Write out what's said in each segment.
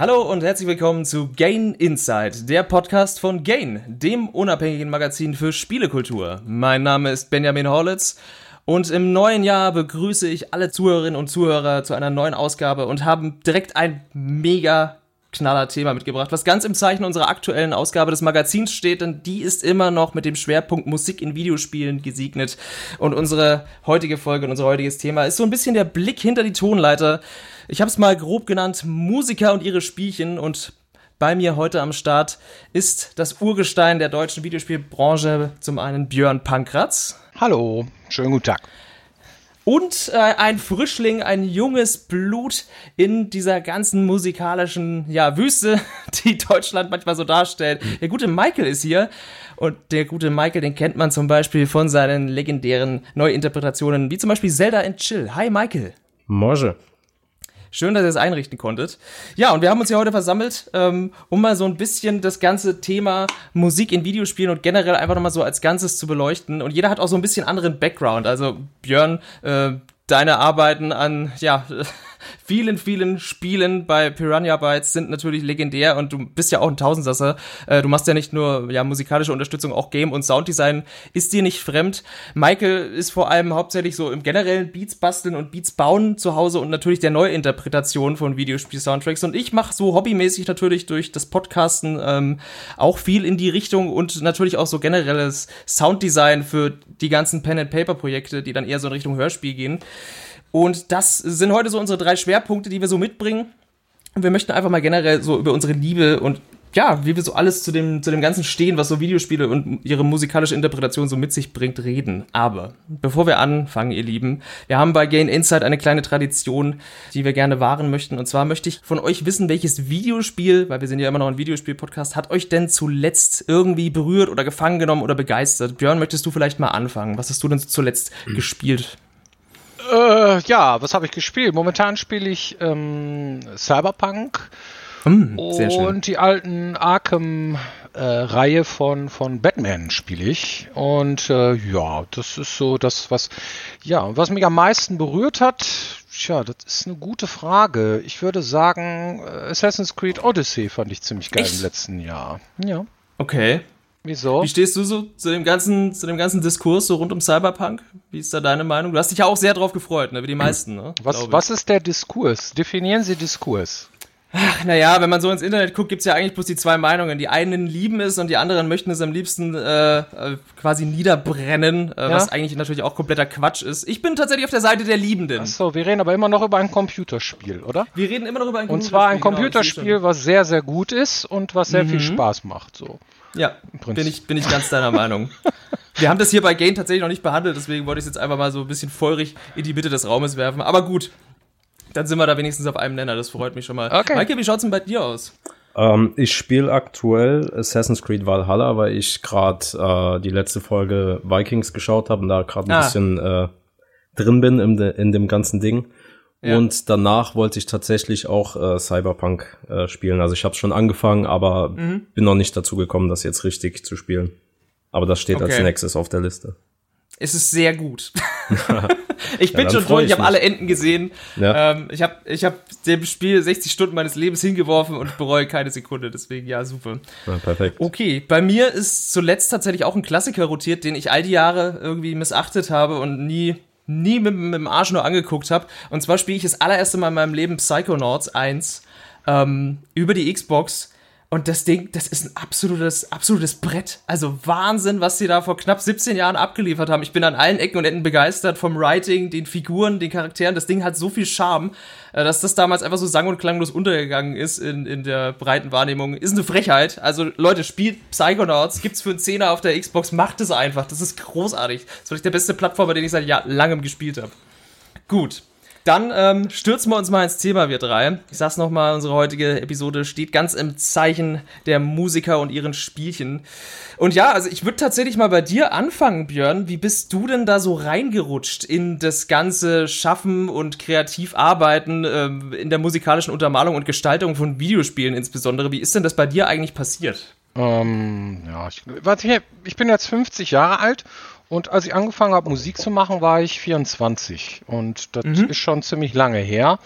Hallo und herzlich willkommen zu Gain Insight, der Podcast von Gain, dem unabhängigen Magazin für Spielekultur. Mein Name ist Benjamin Horlitz und im neuen Jahr begrüße ich alle Zuhörerinnen und Zuhörer zu einer neuen Ausgabe und haben direkt ein mega knaller Thema mitgebracht, was ganz im Zeichen unserer aktuellen Ausgabe des Magazins steht, denn die ist immer noch mit dem Schwerpunkt Musik in Videospielen gesegnet. Und unsere heutige Folge und unser heutiges Thema ist so ein bisschen der Blick hinter die Tonleiter. Ich habe es mal grob genannt, Musiker und ihre Spielchen und bei mir heute am Start ist das Urgestein der deutschen Videospielbranche, zum einen Björn Pankratz. Hallo, schönen guten Tag und äh, ein Frischling, ein junges Blut in dieser ganzen musikalischen ja, Wüste, die Deutschland manchmal so darstellt. Der gute Michael ist hier und der gute Michael, den kennt man zum Beispiel von seinen legendären Neuinterpretationen, wie zum Beispiel Zelda and Chill. Hi Michael. Morge. Schön, dass ihr es einrichten konntet. Ja, und wir haben uns hier heute versammelt, ähm, um mal so ein bisschen das ganze Thema Musik in Videospielen und generell einfach nochmal so als Ganzes zu beleuchten. Und jeder hat auch so ein bisschen anderen Background. Also Björn, äh, deine Arbeiten an, ja, vielen, vielen Spielen bei Piranha Bytes sind natürlich legendär und du bist ja auch ein Tausendsasser. Äh, du machst ja nicht nur ja, musikalische Unterstützung, auch Game- und Sounddesign ist dir nicht fremd. Michael ist vor allem hauptsächlich so im generellen Beats basteln und Beats bauen zu Hause und natürlich der Neuinterpretation von Videospiel-Soundtracks. Und ich mache so hobbymäßig natürlich durch das Podcasten ähm, auch viel in die Richtung und natürlich auch so generelles Sounddesign für die ganzen Pen-and-Paper-Projekte, die dann eher so in Richtung Hörspiel gehen. Und das sind heute so unsere drei Schwerpunkte, die wir so mitbringen. Und wir möchten einfach mal generell so über unsere Liebe und ja, wie wir so alles zu dem, zu dem Ganzen stehen, was so Videospiele und ihre musikalische Interpretation so mit sich bringt, reden. Aber bevor wir anfangen, ihr Lieben, wir haben bei Gain Insight eine kleine Tradition, die wir gerne wahren möchten. Und zwar möchte ich von euch wissen, welches Videospiel, weil wir sind ja immer noch ein Videospiel-Podcast, hat euch denn zuletzt irgendwie berührt oder gefangen genommen oder begeistert? Björn, möchtest du vielleicht mal anfangen? Was hast du denn zuletzt mhm. gespielt? Äh, ja, was habe ich gespielt? Momentan spiele ich ähm, Cyberpunk hm, und die alten Arkham-Reihe äh, von, von Batman spiele ich. Und äh, ja, das ist so das, was, ja, was mich am meisten berührt hat. Tja, das ist eine gute Frage. Ich würde sagen, äh, Assassin's Creed Odyssey fand ich ziemlich geil Echt? im letzten Jahr. Ja. Okay. Wieso? Wie stehst du so zu dem ganzen, zu dem ganzen Diskurs so rund um Cyberpunk? Wie ist da deine Meinung? Du hast dich ja auch sehr drauf gefreut, ne? wie die meisten. Ne? Was, was ist der Diskurs? Definieren Sie Diskurs. Ach, naja, wenn man so ins Internet guckt, gibt's ja eigentlich bloß die zwei Meinungen. Die einen lieben es und die anderen möchten es am liebsten äh, äh quasi niederbrennen, äh, ja? was eigentlich natürlich auch kompletter Quatsch ist. Ich bin tatsächlich auf der Seite der Liebenden. Ach so, wir reden aber immer noch über ein Computerspiel, oder? Wir reden immer noch über ein Computerspiel. Und zwar ein Computerspiel, genau, was sehr, sehr gut ist und was sehr mhm. viel Spaß macht. So. Ja, bin ich, bin ich ganz deiner Meinung. Wir haben das hier bei Gain tatsächlich noch nicht behandelt, deswegen wollte ich es jetzt einfach mal so ein bisschen feurig in die Mitte des Raumes werfen. Aber gut, dann sind wir da wenigstens auf einem Nenner, das freut mich schon mal. Okay. Maike, wie schaut's denn bei dir aus? Ähm, ich spiele aktuell Assassin's Creed Valhalla, weil ich gerade äh, die letzte Folge Vikings geschaut habe und da gerade ein ah. bisschen äh, drin bin in, de, in dem ganzen Ding. Ja. Und danach wollte ich tatsächlich auch äh, Cyberpunk äh, spielen. Also ich habe schon angefangen, aber mhm. bin noch nicht dazu gekommen, das jetzt richtig zu spielen. Aber das steht okay. als nächstes auf der Liste. Es ist sehr gut. ich bin ja, schon durch, ich habe alle Enden gesehen. Ja. Ähm, ich habe ich hab dem Spiel 60 Stunden meines Lebens hingeworfen und bereue keine Sekunde. Deswegen, ja, super. Ja, perfekt. Okay, bei mir ist zuletzt tatsächlich auch ein Klassiker rotiert, den ich all die Jahre irgendwie missachtet habe und nie nie mit, mit dem Arsch nur angeguckt habe. Und zwar spiele ich das allererste Mal in meinem Leben Psychonauts 1 ähm, über die Xbox. Und das Ding, das ist ein absolutes, absolutes Brett. Also Wahnsinn, was sie da vor knapp 17 Jahren abgeliefert haben. Ich bin an allen Ecken und Enden begeistert vom Writing, den Figuren, den Charakteren. Das Ding hat so viel Charme, äh, dass das damals einfach so sang- und klanglos untergegangen ist in, in der breiten Wahrnehmung. Ist eine Frechheit. Also Leute, spielt Psychonauts, gibt's für einen Zehner auf der Xbox, macht es einfach. Das ist großartig. Das ist wirklich der beste Plattformer, den ich seit Jahr langem gespielt habe. Gut. Dann ähm, stürzen wir uns mal ins Thema, wir drei. Ich sag's nochmal, unsere heutige Episode steht ganz im Zeichen der Musiker und ihren Spielchen. Und ja, also ich würde tatsächlich mal bei dir anfangen, Björn. Wie bist du denn da so reingerutscht in das ganze Schaffen und kreativ arbeiten, ähm, in der musikalischen Untermalung und Gestaltung von Videospielen insbesondere? Wie ist denn das bei dir eigentlich passiert? Ähm, ja, ich, warte, ich bin jetzt 50 Jahre alt und als ich angefangen habe, Musik zu machen, war ich 24. Und das mhm. ist schon ziemlich lange her.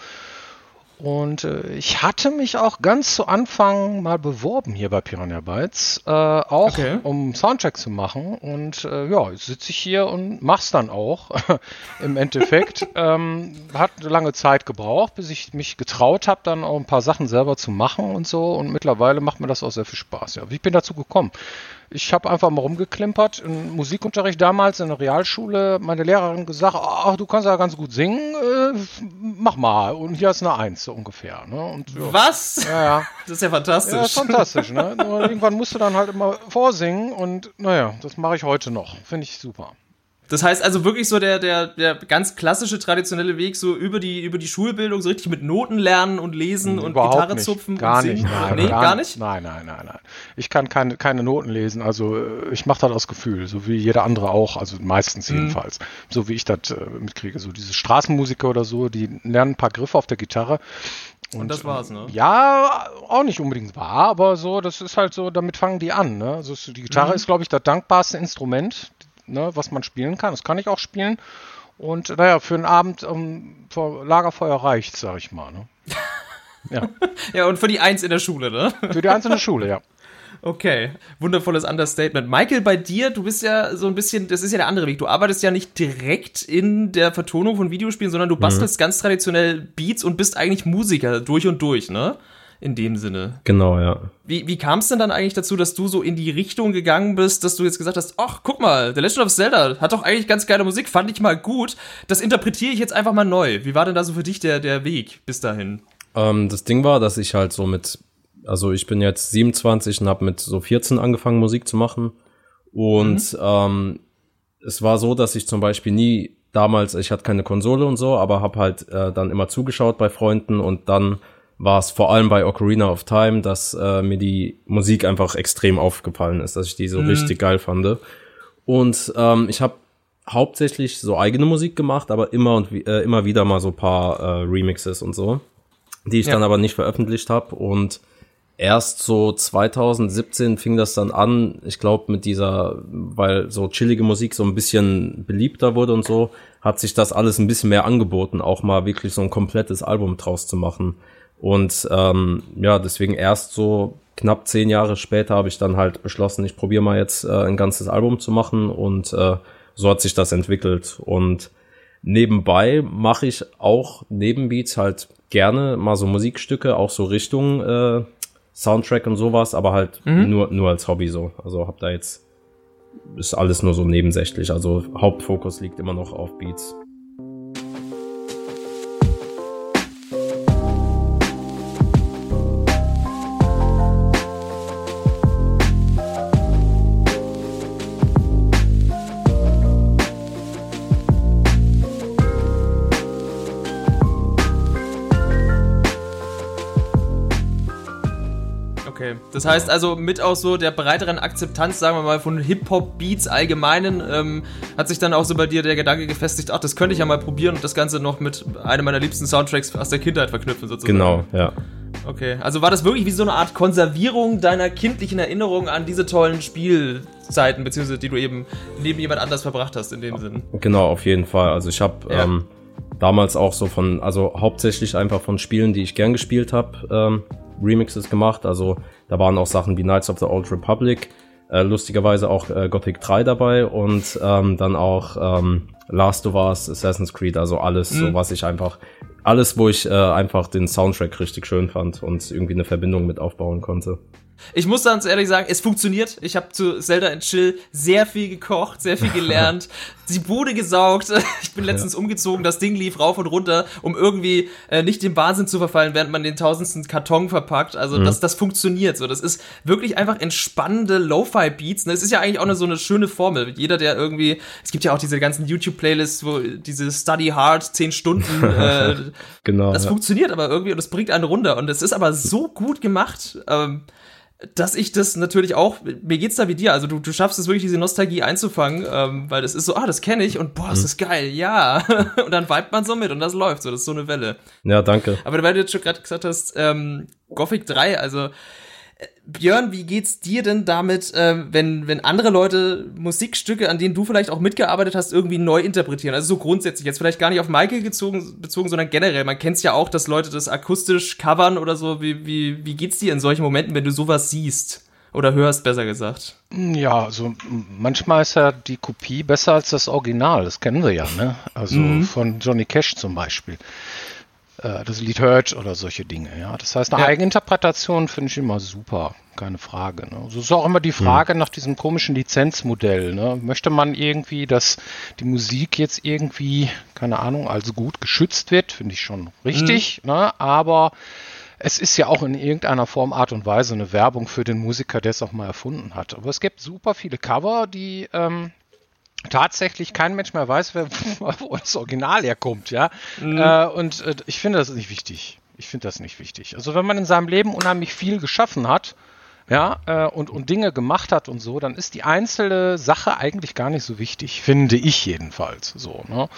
Und äh, ich hatte mich auch ganz zu Anfang mal beworben hier bei Piranha Bytes, äh, auch okay. um Soundtrack zu machen. Und äh, ja, jetzt sitze ich hier und mach's dann auch. Im Endeffekt ähm, hat eine lange Zeit gebraucht, bis ich mich getraut habe, dann auch ein paar Sachen selber zu machen und so. Und mittlerweile macht mir das auch sehr viel Spaß. Ja, wie ich bin dazu gekommen? Ich habe einfach mal rumgeklimpert. Im Musikunterricht damals in der Realschule, meine Lehrerin gesagt, ach, du kannst ja ganz gut singen, äh, mach mal. Und hier ist eine Eins, so ungefähr. Ne? Und, ja. Was? Ja, ja. Das ist ja fantastisch. Ja, ist fantastisch. Ne? Nur irgendwann musst du dann halt immer vorsingen und naja, das mache ich heute noch. Finde ich super. Das heißt also wirklich so der, der, der ganz klassische, traditionelle Weg, so über die, über die Schulbildung, so richtig mit Noten lernen und lesen und Überhaupt Gitarre nicht. zupfen gar und singen. Nicht, nein, nee, gar, gar nicht? Nein, nein, nein, nein. Ich kann keine, keine Noten lesen, also äh, ich mache das aus Gefühl, so wie jeder andere auch, also meistens mhm. jedenfalls. So wie ich das äh, mitkriege. So diese Straßenmusiker oder so, die lernen ein paar Griffe auf der Gitarre und, und, das war's, ne? Ja, auch nicht unbedingt wahr, aber so, das ist halt so, damit fangen die an, ne? Also die Gitarre mhm. ist, glaube ich, das dankbarste Instrument, ne, was man spielen kann. Das kann ich auch spielen. Und naja, für einen Abend um, vor Lagerfeuer reicht, sag ich mal. Ne? Ja. ja, und für die Eins in der Schule, ne? Für die Eins in der Schule, ja. Okay, wundervolles Understatement. Michael, bei dir, du bist ja so ein bisschen, das ist ja der andere Weg. Du arbeitest ja nicht direkt in der Vertonung von Videospielen, sondern du bastelst mhm. ganz traditionell Beats und bist eigentlich Musiker durch und durch, ne? In dem Sinne. Genau, ja. Wie, wie kam es denn dann eigentlich dazu, dass du so in die Richtung gegangen bist, dass du jetzt gesagt hast, ach, guck mal, The Legend of Zelda hat doch eigentlich ganz geile Musik, fand ich mal gut, das interpretiere ich jetzt einfach mal neu. Wie war denn da so für dich der, der Weg bis dahin? Ähm, das Ding war, dass ich halt so mit, also ich bin jetzt 27 und habe mit so 14 angefangen, Musik zu machen. Und mhm. ähm, es war so, dass ich zum Beispiel nie damals, ich hatte keine Konsole und so, aber habe halt äh, dann immer zugeschaut bei Freunden und dann war es vor allem bei Ocarina of Time, dass äh, mir die Musik einfach extrem aufgefallen ist, dass ich die so mhm. richtig geil fand. Und ähm, ich habe hauptsächlich so eigene Musik gemacht, aber immer und äh, immer wieder mal so paar äh, Remixes und so, die ich ja. dann aber nicht veröffentlicht habe. Und erst so 2017 fing das dann an, ich glaube mit dieser, weil so chillige Musik so ein bisschen beliebter wurde und so, hat sich das alles ein bisschen mehr angeboten, auch mal wirklich so ein komplettes Album draus zu machen. Und ähm, ja, deswegen erst so knapp zehn Jahre später habe ich dann halt beschlossen, ich probiere mal jetzt äh, ein ganzes Album zu machen und äh, so hat sich das entwickelt. Und nebenbei mache ich auch neben Beats halt gerne mal so Musikstücke, auch so Richtung äh, Soundtrack und sowas, aber halt mhm. nur, nur als Hobby so. Also hab da jetzt, ist alles nur so nebensächlich. Also Hauptfokus liegt immer noch auf Beats. Das heißt also, mit auch so der breiteren Akzeptanz, sagen wir mal, von Hip-Hop-Beats allgemeinen, ähm, hat sich dann auch so bei dir der Gedanke gefestigt, ach, das könnte ich ja mal probieren und das Ganze noch mit einem meiner liebsten Soundtracks aus der Kindheit verknüpfen, sozusagen. Genau, ja. Okay, also war das wirklich wie so eine Art Konservierung deiner kindlichen Erinnerung an diese tollen Spielzeiten, beziehungsweise die du eben neben jemand anders verbracht hast, in dem Sinn? Genau, auf jeden Fall. Also ich habe ja. ähm, damals auch so von, also hauptsächlich einfach von Spielen, die ich gern gespielt habe, ähm, Remixes gemacht. Also da waren auch Sachen wie Knights of the Old Republic, äh, lustigerweise auch äh, Gothic 3 dabei und ähm, dann auch ähm, Last of Us, Assassin's Creed, also alles, mhm. so was ich einfach, alles, wo ich äh, einfach den Soundtrack richtig schön fand und irgendwie eine Verbindung mit aufbauen konnte. Ich muss ganz ehrlich sagen, es funktioniert. Ich habe zu Zelda and Chill sehr viel gekocht, sehr viel gelernt, die Bude gesaugt. Ich bin letztens ja. umgezogen, das Ding lief rauf und runter, um irgendwie äh, nicht dem Wahnsinn zu verfallen, während man den tausendsten Karton verpackt. Also mhm. das, das funktioniert so. Das ist wirklich einfach entspannende Lo-Fi-Beats. Ne? Es ist ja eigentlich auch eine, so eine schöne Formel. Jeder, der irgendwie, es gibt ja auch diese ganzen YouTube-Playlists, wo diese Study Hard, zehn Stunden, äh, genau. Das ja. funktioniert aber irgendwie und es bringt einen runter. Und es ist aber so gut gemacht. Ähm, dass ich das natürlich auch, mir geht's da wie dir, also du, du schaffst es wirklich, diese Nostalgie einzufangen, ähm, weil das ist so, ah, das kenne ich und boah, ist mhm. das geil, ja. und dann vibet man so mit und das läuft so, das ist so eine Welle. Ja, danke. Aber weil du jetzt schon gerade gesagt hast, ähm, Gothic 3, also Björn, wie geht's dir denn damit, äh, wenn, wenn andere Leute Musikstücke, an denen du vielleicht auch mitgearbeitet hast, irgendwie neu interpretieren? Also so grundsätzlich, jetzt vielleicht gar nicht auf Michael gezogen, bezogen, sondern generell. Man kennt's ja auch, dass Leute das akustisch covern oder so. Wie, wie, wie geht's dir in solchen Momenten, wenn du sowas siehst? Oder hörst, besser gesagt. Ja, also manchmal ist ja die Kopie besser als das Original. Das kennen wir ja, ne? Also mhm. von Johnny Cash zum Beispiel. Äh, das Lied hört oder solche Dinge. Ja, das heißt, eine ja. Eigeninterpretation finde ich immer super, keine Frage. Ne? Also ist auch immer die. Frage mhm. nach diesem komischen Lizenzmodell. Ne? Möchte man irgendwie, dass die Musik jetzt irgendwie, keine Ahnung, also gut geschützt wird, finde ich schon richtig. Mhm. Ne? Aber es ist ja auch in irgendeiner Form, Art und Weise eine Werbung für den Musiker, der es auch mal erfunden hat. Aber es gibt super viele Cover, die ähm, tatsächlich kein Mensch mehr weiß, wer, wo das Original herkommt, ja. Mhm. Äh, und äh, ich finde das nicht wichtig. Ich finde das nicht wichtig. Also wenn man in seinem Leben unheimlich viel geschaffen hat, ja, äh, und, und Dinge gemacht hat und so, dann ist die einzelne Sache eigentlich gar nicht so wichtig, finde ich jedenfalls so. Ne?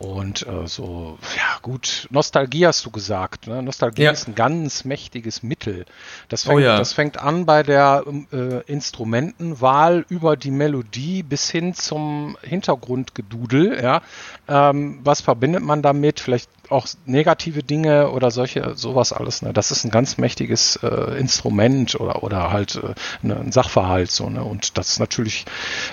Und äh, so, ja gut, Nostalgie hast du gesagt. Ne? Nostalgie ja. ist ein ganz mächtiges Mittel. Das fängt, oh ja. das fängt an bei der äh, Instrumentenwahl über die Melodie bis hin zum Hintergrundgedudel. Ja? Ähm, was verbindet man damit? Vielleicht auch negative Dinge oder solche, sowas alles. Ne? Das ist ein ganz mächtiges äh, Instrument oder, oder halt äh, ne, ein Sachverhalt. So, ne? Und das ist natürlich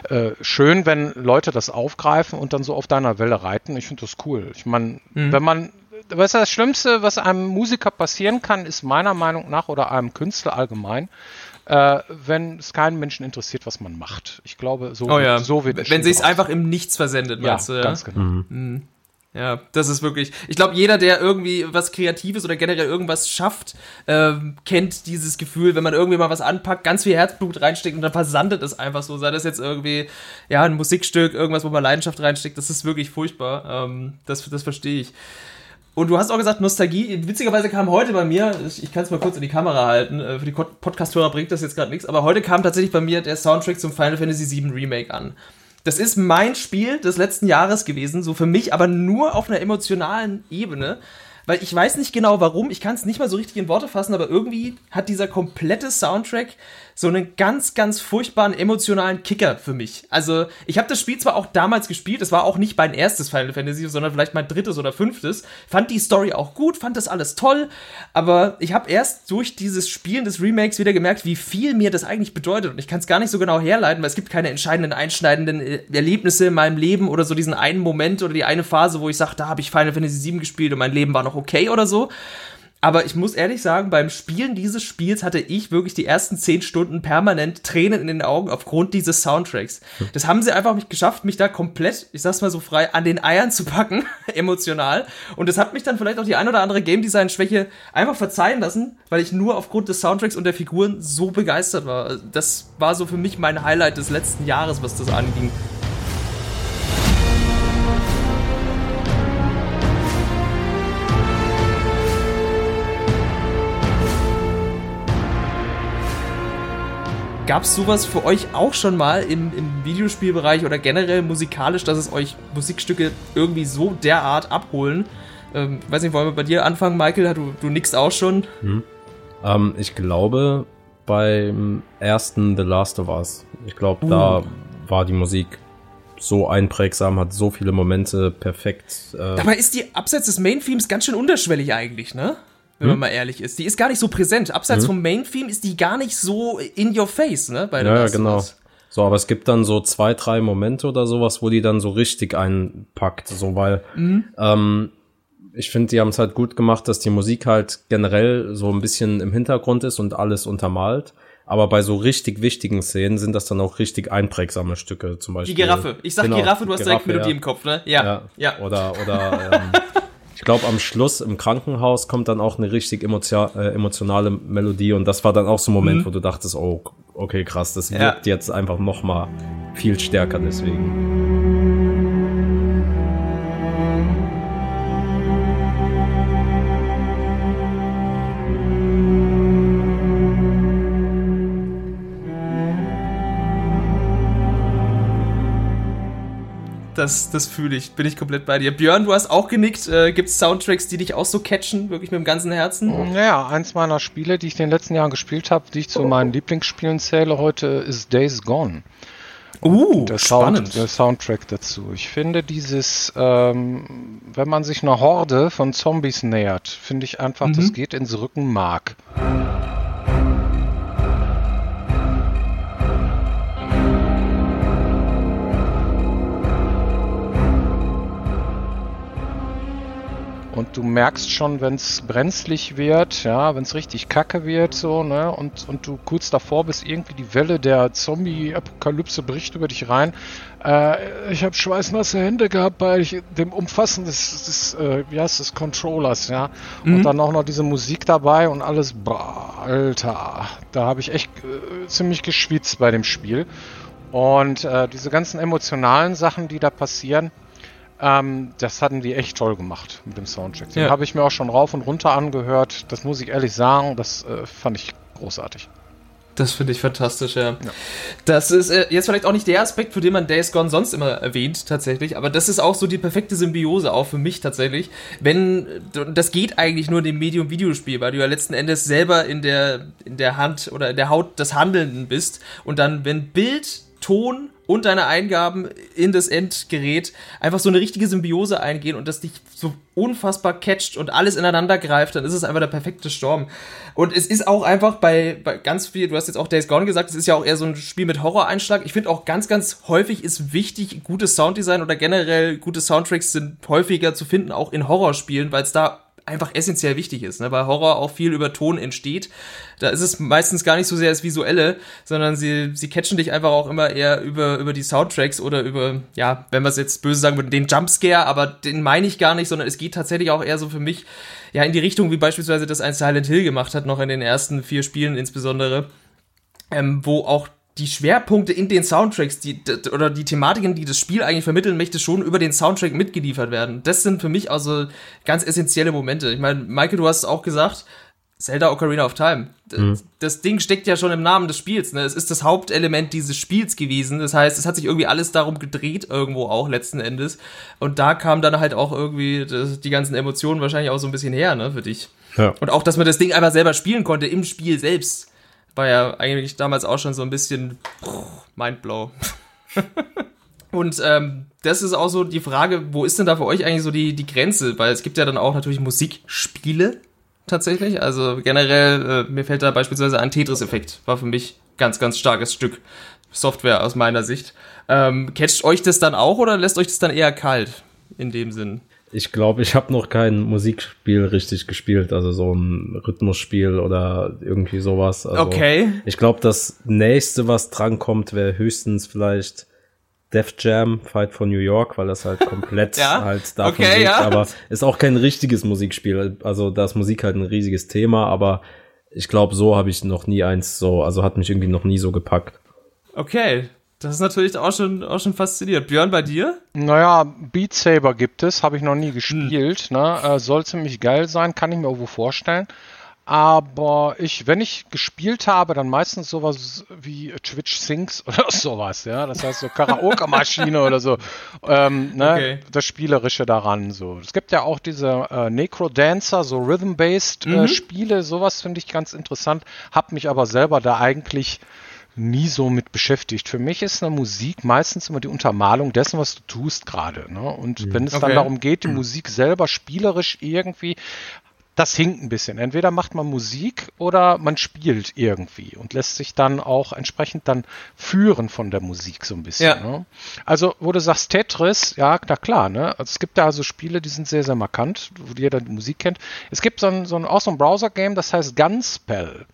äh, schön, wenn Leute das aufgreifen und dann so auf deiner Welle reiten. Ich finde das cool. Ich meine, mhm. wenn man was das Schlimmste, was einem Musiker passieren kann, ist meiner Meinung nach oder einem Künstler allgemein, äh, wenn es keinen Menschen interessiert, was man macht. Ich glaube, so, oh ja. so wird es Wenn sich einfach im Nichts versendet, ja, meinst du? Ja, ganz genau. Mhm. Ja, das ist wirklich. Ich glaube, jeder, der irgendwie was Kreatives oder generell irgendwas schafft, äh, kennt dieses Gefühl, wenn man irgendwie mal was anpackt, ganz viel Herzblut reinsteckt und dann versandet es einfach so. Sei das jetzt irgendwie, ja, ein Musikstück, irgendwas, wo man Leidenschaft reinsteckt, das ist wirklich furchtbar. Ähm, das, das verstehe ich. Und du hast auch gesagt, Nostalgie. Witzigerweise kam heute bei mir, ich, ich kann es mal kurz in die Kamera halten, äh, für die Podcast-Hörer bringt das jetzt gerade nichts, aber heute kam tatsächlich bei mir der Soundtrack zum Final Fantasy VII Remake an. Das ist mein Spiel des letzten Jahres gewesen, so für mich, aber nur auf einer emotionalen Ebene. Weil ich weiß nicht genau warum, ich kann es nicht mal so richtig in Worte fassen, aber irgendwie hat dieser komplette Soundtrack so einen ganz, ganz furchtbaren emotionalen Kicker für mich. Also, ich habe das Spiel zwar auch damals gespielt, es war auch nicht mein erstes Final Fantasy, sondern vielleicht mein drittes oder fünftes, fand die Story auch gut, fand das alles toll, aber ich habe erst durch dieses Spielen des Remakes wieder gemerkt, wie viel mir das eigentlich bedeutet und ich kann es gar nicht so genau herleiten, weil es gibt keine entscheidenden, einschneidenden äh, Erlebnisse in meinem Leben oder so diesen einen Moment oder die eine Phase, wo ich sage, da habe ich Final Fantasy VII gespielt und mein Leben war noch okay oder so. Aber ich muss ehrlich sagen, beim Spielen dieses Spiels hatte ich wirklich die ersten zehn Stunden permanent Tränen in den Augen aufgrund dieses Soundtracks. Das haben sie einfach nicht geschafft, mich da komplett, ich sag's mal so frei, an den Eiern zu packen, emotional. Und das hat mich dann vielleicht auch die ein oder andere Game Design Schwäche einfach verzeihen lassen, weil ich nur aufgrund des Soundtracks und der Figuren so begeistert war. Das war so für mich mein Highlight des letzten Jahres, was das anging. Gab es sowas für euch auch schon mal im, im Videospielbereich oder generell musikalisch, dass es euch Musikstücke irgendwie so derart abholen? Ähm, weiß nicht, wollen wir bei dir anfangen, Michael? Du, du nickst auch schon. Hm. Ähm, ich glaube, beim ersten The Last of Us, ich glaube, uh. da war die Musik so einprägsam, hat so viele Momente perfekt. Äh Dabei ist die abseits des Main-Themes ganz schön unterschwellig eigentlich, ne? Wenn hm? man mal ehrlich ist. Die ist gar nicht so präsent. Abseits hm? vom Main-Theme ist die gar nicht so in your face, ne? Bei ja, genau. So, aber es gibt dann so zwei, drei Momente oder sowas, wo die dann so richtig einpackt, so weil mhm. ähm, ich finde, die haben es halt gut gemacht, dass die Musik halt generell so ein bisschen im Hintergrund ist und alles untermalt. Aber bei so richtig wichtigen Szenen sind das dann auch richtig einprägsame Stücke, zum Beispiel. Die Giraffe. Ich sag genau, Giraffe, du hast Giraffe, direkt Melodie ja. im Kopf, ne? Ja. Ja. ja. Oder, oder ähm, glaube, am Schluss im Krankenhaus kommt dann auch eine richtig emotion äh, emotionale Melodie und das war dann auch so ein Moment, mhm. wo du dachtest, oh, okay, krass, das wirkt ja. jetzt einfach noch mal viel stärker deswegen. Das, das fühle ich, bin ich komplett bei dir. Björn, du hast auch genickt. Äh, Gibt es Soundtracks, die dich auch so catchen, wirklich mit dem ganzen Herzen? Ja, eins meiner Spiele, die ich in den letzten Jahren gespielt habe, die ich zu meinen Lieblingsspielen zähle heute, ist Days Gone. Uh, der, Sound, der Soundtrack dazu. Ich finde dieses, ähm, wenn man sich einer Horde von Zombies nähert, finde ich einfach, mhm. das geht ins Rückenmark. Du merkst schon, wenn es brenzlig wird, ja, wenn es richtig kacke wird, so, ne, und, und du kurz davor bist, irgendwie die Welle der Zombie-Apokalypse bricht über dich rein. Äh, ich habe schweißnasse Hände gehabt bei dem Umfassen des, des äh, wie heißt das, Controllers, ja. Mhm. Und dann auch noch diese Musik dabei und alles, boah, Alter, da habe ich echt äh, ziemlich geschwitzt bei dem Spiel. Und äh, diese ganzen emotionalen Sachen, die da passieren, ähm, das hatten die echt toll gemacht mit dem Soundtrack. Den ja. habe ich mir auch schon rauf und runter angehört. Das muss ich ehrlich sagen, das äh, fand ich großartig. Das finde ich fantastisch, ja. ja. Das ist äh, jetzt vielleicht auch nicht der Aspekt, für den man Days Gone sonst immer erwähnt, tatsächlich, aber das ist auch so die perfekte Symbiose, auch für mich tatsächlich. Wenn, das geht eigentlich nur in dem Medium-Videospiel, weil du ja letzten Endes selber in der, in der Hand oder in der Haut des Handelnden bist und dann, wenn Bild, Ton und deine Eingaben in das Endgerät einfach so eine richtige Symbiose eingehen und das dich so unfassbar catcht und alles ineinander greift, dann ist es einfach der perfekte Sturm. Und es ist auch einfach bei, bei ganz viel, du hast jetzt auch Days Gone gesagt, es ist ja auch eher so ein Spiel mit Horror-Einschlag. Ich finde auch ganz, ganz häufig ist wichtig, gutes Sounddesign oder generell gute Soundtracks sind häufiger zu finden, auch in Horrorspielen, weil es da einfach essentiell wichtig ist, ne? weil Horror auch viel über Ton entsteht. Da ist es meistens gar nicht so sehr das Visuelle, sondern sie, sie catchen dich einfach auch immer eher über, über die Soundtracks oder über, ja, wenn wir es jetzt böse sagen würden, den Jumpscare, aber den meine ich gar nicht, sondern es geht tatsächlich auch eher so für mich, ja, in die Richtung, wie beispielsweise das ein Silent Hill gemacht hat, noch in den ersten vier Spielen insbesondere, ähm, wo auch die Schwerpunkte in den Soundtracks, die, oder die Thematiken, die das Spiel eigentlich vermitteln möchte, schon über den Soundtrack mitgeliefert werden. Das sind für mich also ganz essentielle Momente. Ich meine, Michael, du hast es auch gesagt, Zelda Ocarina of Time. Mhm. Das Ding steckt ja schon im Namen des Spiels. Ne? Es ist das Hauptelement dieses Spiels gewesen. Das heißt, es hat sich irgendwie alles darum gedreht, irgendwo auch letzten Endes. Und da kam dann halt auch irgendwie das, die ganzen Emotionen wahrscheinlich auch so ein bisschen her, ne, für dich. Ja. Und auch, dass man das Ding einfach selber spielen konnte im Spiel selbst war ja eigentlich damals auch schon so ein bisschen Mindblow. Und ähm, das ist auch so die Frage, wo ist denn da für euch eigentlich so die, die Grenze? Weil es gibt ja dann auch natürlich Musikspiele tatsächlich. Also generell, äh, mir fällt da beispielsweise ein Tetris-Effekt, war für mich ganz, ganz starkes Stück Software aus meiner Sicht. Ähm, catcht euch das dann auch oder lässt euch das dann eher kalt in dem Sinn? Ich glaube, ich habe noch kein Musikspiel richtig gespielt, also so ein Rhythmusspiel oder irgendwie sowas. Also okay. Ich glaube, das nächste, was drankommt, wäre höchstens vielleicht Def Jam, Fight for New York, weil das halt komplett ja? halt davon okay, lebt, ja. aber ist auch kein richtiges Musikspiel. Also da ist Musik halt ein riesiges Thema, aber ich glaube, so habe ich noch nie eins so, also hat mich irgendwie noch nie so gepackt. Okay, das ist natürlich auch schon, auch schon faszinierend. Björn, bei dir? Naja, Beat Saber gibt es, habe ich noch nie gespielt. Hm. Ne? Äh, soll ziemlich geil sein, kann ich mir irgendwo vorstellen. Aber ich, wenn ich gespielt habe, dann meistens sowas wie Twitch Syncs oder sowas, ja. Das heißt so Karaoke-Maschine oder so. Ähm, ne? Okay. Das Spielerische daran. So. Es gibt ja auch diese äh, Necro-Dancer, so Rhythm-Based äh, mhm. Spiele, sowas finde ich ganz interessant. Hab mich aber selber da eigentlich nie so mit beschäftigt. Für mich ist eine Musik meistens immer die Untermalung dessen, was du tust gerade. Ne? Und mhm. wenn es okay. dann darum geht, die mhm. Musik selber spielerisch irgendwie das hinkt ein bisschen. Entweder macht man Musik oder man spielt irgendwie und lässt sich dann auch entsprechend dann führen von der Musik so ein bisschen. Ja. Ne? Also, wo du sagst Tetris, ja, na klar, ne? Also, es gibt da also Spiele, die sind sehr, sehr markant, wo jeder die Musik kennt. Es gibt so ein, so ein, auch so ein Browser-Game, das heißt Gunspell.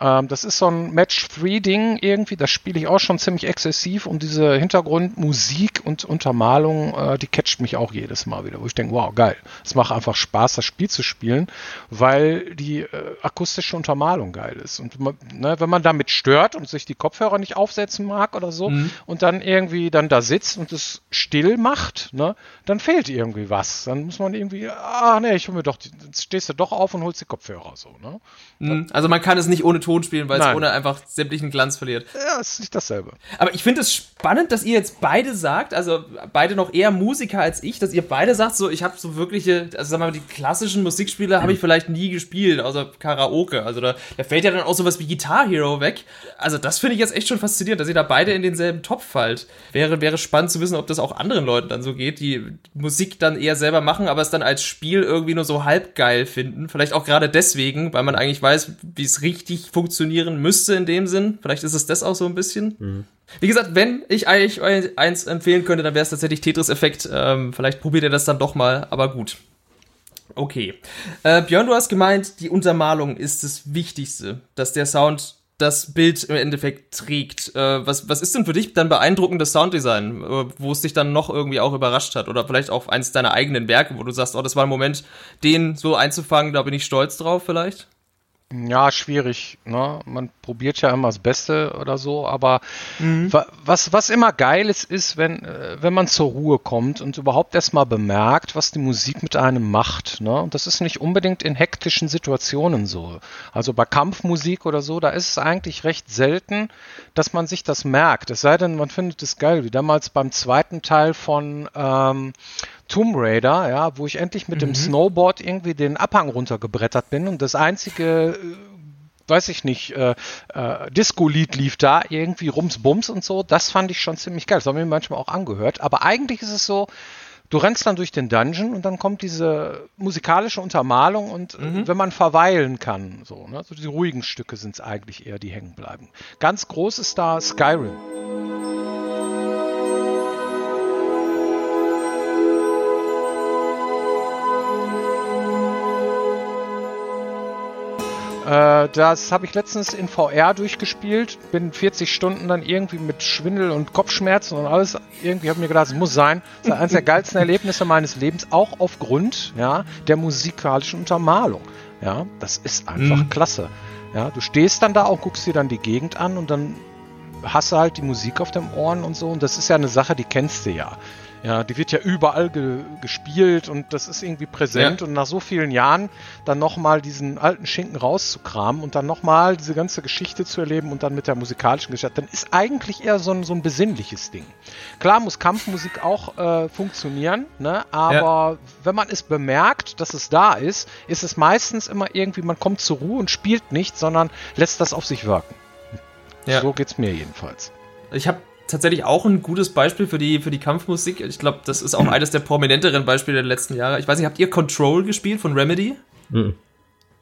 Ähm, das ist so ein Match-3-Ding irgendwie, das spiele ich auch schon ziemlich exzessiv und diese Hintergrundmusik und Untermalung, äh, die catcht mich auch jedes Mal wieder, wo ich denke, wow, geil. Es macht einfach Spaß, das Spiel zu spielen, weil die äh, akustische Untermalung geil ist. Und ne, wenn man damit stört und sich die Kopfhörer nicht aufsetzen mag oder so mhm. und dann irgendwie dann da sitzt und es still macht, ne, dann fehlt irgendwie was. Dann muss man irgendwie, ah nee, ich hol mir doch, jetzt stehst du doch auf und holst die Kopfhörer so. Ne? Mhm. Also man kann es nicht ohne Ton Ton spielen, weil es ohne einfach sämtlichen Glanz verliert. Ja, es ist nicht dasselbe. Aber ich finde es spannend, dass ihr jetzt beide sagt, also beide noch eher Musiker als ich, dass ihr beide sagt, so ich habe so wirkliche, also sagen wir mal, die klassischen Musikspiele habe ich vielleicht nie gespielt, außer Karaoke. Also da, da fällt ja dann auch sowas wie Guitar Hero weg. Also das finde ich jetzt echt schon faszinierend, dass ihr da beide in denselben Topf fallt. Wäre, wäre spannend zu wissen, ob das auch anderen Leuten dann so geht, die Musik dann eher selber machen, aber es dann als Spiel irgendwie nur so halb geil finden. Vielleicht auch gerade deswegen, weil man eigentlich weiß, wie es richtig funktionieren müsste in dem Sinn. Vielleicht ist es das auch so ein bisschen. Mhm. Wie gesagt, wenn ich eigentlich eins empfehlen könnte, dann wäre es tatsächlich Tetris-Effekt. Ähm, vielleicht probiert ihr das dann doch mal, aber gut. Okay. Äh, Björn, du hast gemeint, die Untermalung ist das Wichtigste, dass der Sound das Bild im Endeffekt trägt. Äh, was, was ist denn für dich dann beeindruckendes Sounddesign, äh, wo es dich dann noch irgendwie auch überrascht hat? Oder vielleicht auch eins deiner eigenen Werke, wo du sagst, oh, das war ein Moment, den so einzufangen, da bin ich stolz drauf vielleicht? Ja, schwierig. Ne? Man probiert ja immer das Beste oder so, aber mhm. was, was immer geil ist, ist, wenn, äh, wenn man zur Ruhe kommt und überhaupt erstmal bemerkt, was die Musik mit einem macht. Ne? Und das ist nicht unbedingt in hektischen Situationen so. Also bei Kampfmusik oder so, da ist es eigentlich recht selten, dass man sich das merkt. Es sei denn, man findet es geil, wie damals beim zweiten Teil von ähm, Tomb Raider, ja, wo ich endlich mit mhm. dem Snowboard irgendwie den Abhang runtergebrettert bin und das einzige äh, weiß ich nicht, äh, äh, Disco-Lied lief da, irgendwie Rums-Bums und so, das fand ich schon ziemlich geil. Das haben wir manchmal auch angehört. Aber eigentlich ist es so, du rennst dann durch den Dungeon und dann kommt diese musikalische Untermalung und mhm. wenn man verweilen kann, so, ne, so die ruhigen Stücke sind es eigentlich eher, die hängen bleiben. Ganz groß ist da Skyrim. Äh, das habe ich letztens in VR durchgespielt. Bin 40 Stunden dann irgendwie mit Schwindel und Kopfschmerzen und alles. Irgendwie habe mir gedacht, es muss sein. Das ist eines der geilsten Erlebnisse meines Lebens, auch aufgrund ja, der musikalischen Untermalung. Ja, das ist einfach mhm. klasse. Ja, du stehst dann da auch, guckst dir dann die Gegend an und dann hast du halt die Musik auf dem Ohren und so. Und das ist ja eine Sache, die kennst du ja. Ja, die wird ja überall ge gespielt und das ist irgendwie präsent. Ja. Und nach so vielen Jahren dann nochmal diesen alten Schinken rauszukramen und dann nochmal diese ganze Geschichte zu erleben und dann mit der musikalischen Geschichte, dann ist eigentlich eher so ein, so ein besinnliches Ding. Klar muss Kampfmusik auch äh, funktionieren, ne? aber ja. wenn man es bemerkt, dass es da ist, ist es meistens immer irgendwie, man kommt zur Ruhe und spielt nicht, sondern lässt das auf sich wirken. Ja. So geht's mir jedenfalls. Ich habe tatsächlich auch ein gutes Beispiel für die, für die Kampfmusik. Ich glaube, das ist auch eines der prominenteren Beispiele der letzten Jahre. Ich weiß nicht, habt ihr Control gespielt von Remedy? Mhm.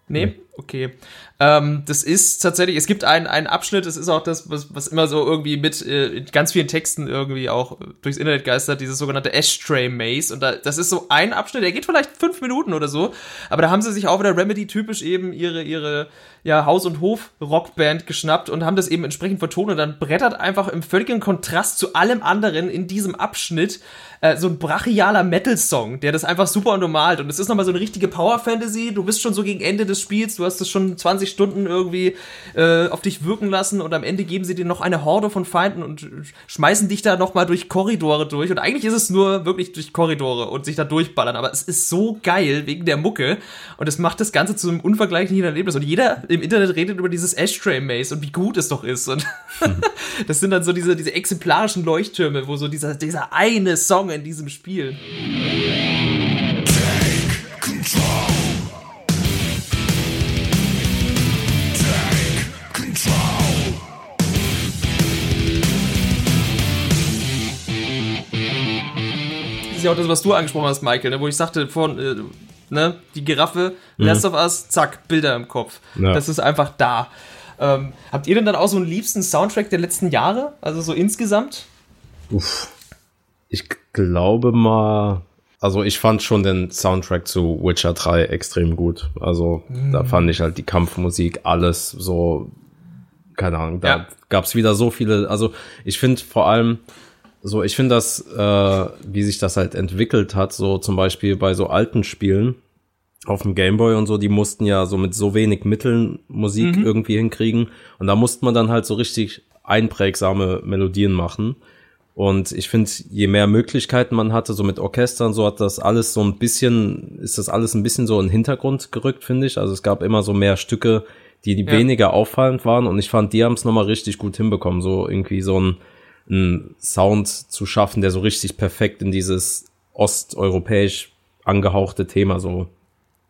Nee? Okay. Ähm, das ist tatsächlich, es gibt einen, einen Abschnitt, das ist auch das, was, was immer so irgendwie mit äh, ganz vielen Texten irgendwie auch durchs Internet geistert, dieses sogenannte Ashtray Maze. Und da, das ist so ein Abschnitt, der geht vielleicht fünf Minuten oder so, aber da haben sie sich auch wieder Remedy typisch eben ihre, ihre ja, Haus- und Hof-Rockband geschnappt und haben das eben entsprechend vertont und dann brettert einfach im völligen Kontrast zu allem anderen in diesem Abschnitt äh, so ein brachialer Metal-Song, der das einfach super untermalt und es ist nochmal so eine richtige Power-Fantasy, du bist schon so gegen Ende des Spiels, du hast es schon 20 Stunden irgendwie äh, auf dich wirken lassen und am Ende geben sie dir noch eine Horde von Feinden und schmeißen dich da nochmal durch Korridore durch. Und eigentlich ist es nur wirklich durch Korridore und sich da durchballern, aber es ist so geil wegen der Mucke. Und es macht das Ganze zu einem unvergleichlichen Erlebnis. Und jeder im Internet redet über dieses Ashtray Maze und wie gut es doch ist. Und das sind dann so diese, diese exemplarischen Leuchttürme, wo so dieser, dieser eine Song in diesem Spiel. Ist ja auch das, was du angesprochen hast, Michael, ne? wo ich sagte, von, äh, ne, die Giraffe, mhm. Last of Us, zack, Bilder im Kopf. Ja. Das ist einfach da. Ähm, habt ihr denn dann auch so einen liebsten Soundtrack der letzten Jahre? Also so insgesamt? Uff. Ich glaube mal, also ich fand schon den Soundtrack zu Witcher 3 extrem gut. Also mhm. da fand ich halt die Kampfmusik, alles so, keine Ahnung, da ja. gab es wieder so viele, also ich finde vor allem, so, ich finde das, äh, wie sich das halt entwickelt hat, so zum Beispiel bei so alten Spielen auf dem Gameboy und so, die mussten ja so mit so wenig Mitteln Musik mhm. irgendwie hinkriegen. Und da musste man dann halt so richtig einprägsame Melodien machen. Und ich finde, je mehr Möglichkeiten man hatte, so mit Orchestern, so hat das alles so ein bisschen, ist das alles ein bisschen so in den Hintergrund gerückt, finde ich. Also es gab immer so mehr Stücke, die, die ja. weniger auffallend waren und ich fand, die haben es nochmal richtig gut hinbekommen, so irgendwie so ein, ein Sound zu schaffen, der so richtig perfekt in dieses osteuropäisch angehauchte Thema so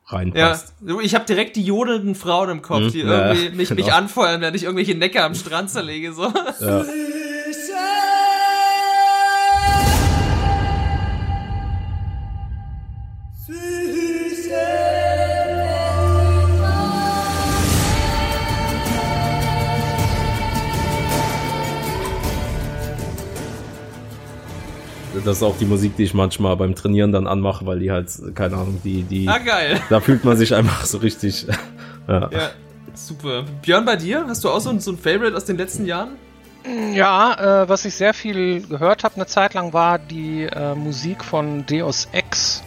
reinpasst. Ja, ich habe direkt die jodelnden Frauen im Kopf, hm, die irgendwie ja, mich, genau. mich anfeuern, wenn ich irgendwelche Necke am Strand zerlege. So. Ja. das ist auch die Musik, die ich manchmal beim Trainieren dann anmache, weil die halt, keine Ahnung, die, die. Ah, geil. Da fühlt man sich einfach so richtig. ja. ja, super. Björn, bei dir? Hast du auch so, so ein Favorite aus den letzten Jahren? Ja, äh, was ich sehr viel gehört habe eine Zeit lang war die äh, Musik von Deus Ex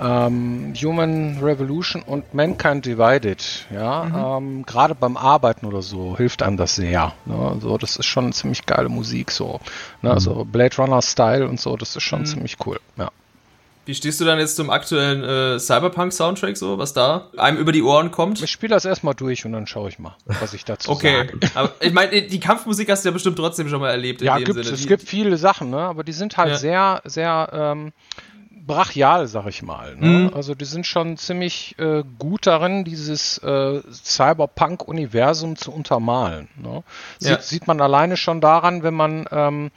ähm, Human Revolution und Mankind Divided. Ja, mhm. ähm, gerade beim Arbeiten oder so hilft einem das sehr. Ne? Also das ist schon ziemlich geile Musik so. Ne? Mhm. Also Blade Runner Style und so, das ist schon mhm. ziemlich cool. Ja. Wie stehst du dann jetzt zum aktuellen äh, Cyberpunk-Soundtrack so, was da einem über die Ohren kommt? Ich spiele das erstmal durch und dann schaue ich mal, was ich dazu okay. sage. Okay, aber ich meine, die Kampfmusik hast du ja bestimmt trotzdem schon mal erlebt. ja, gibt, es gibt viele Sachen, ne? aber die sind halt ja. sehr, sehr ähm, brachial, sag ich mal. Ne? Mhm. Also die sind schon ziemlich äh, gut darin, dieses äh, Cyberpunk-Universum zu untermalen. Ne? Sieht, ja. sieht man alleine schon daran, wenn man ähm,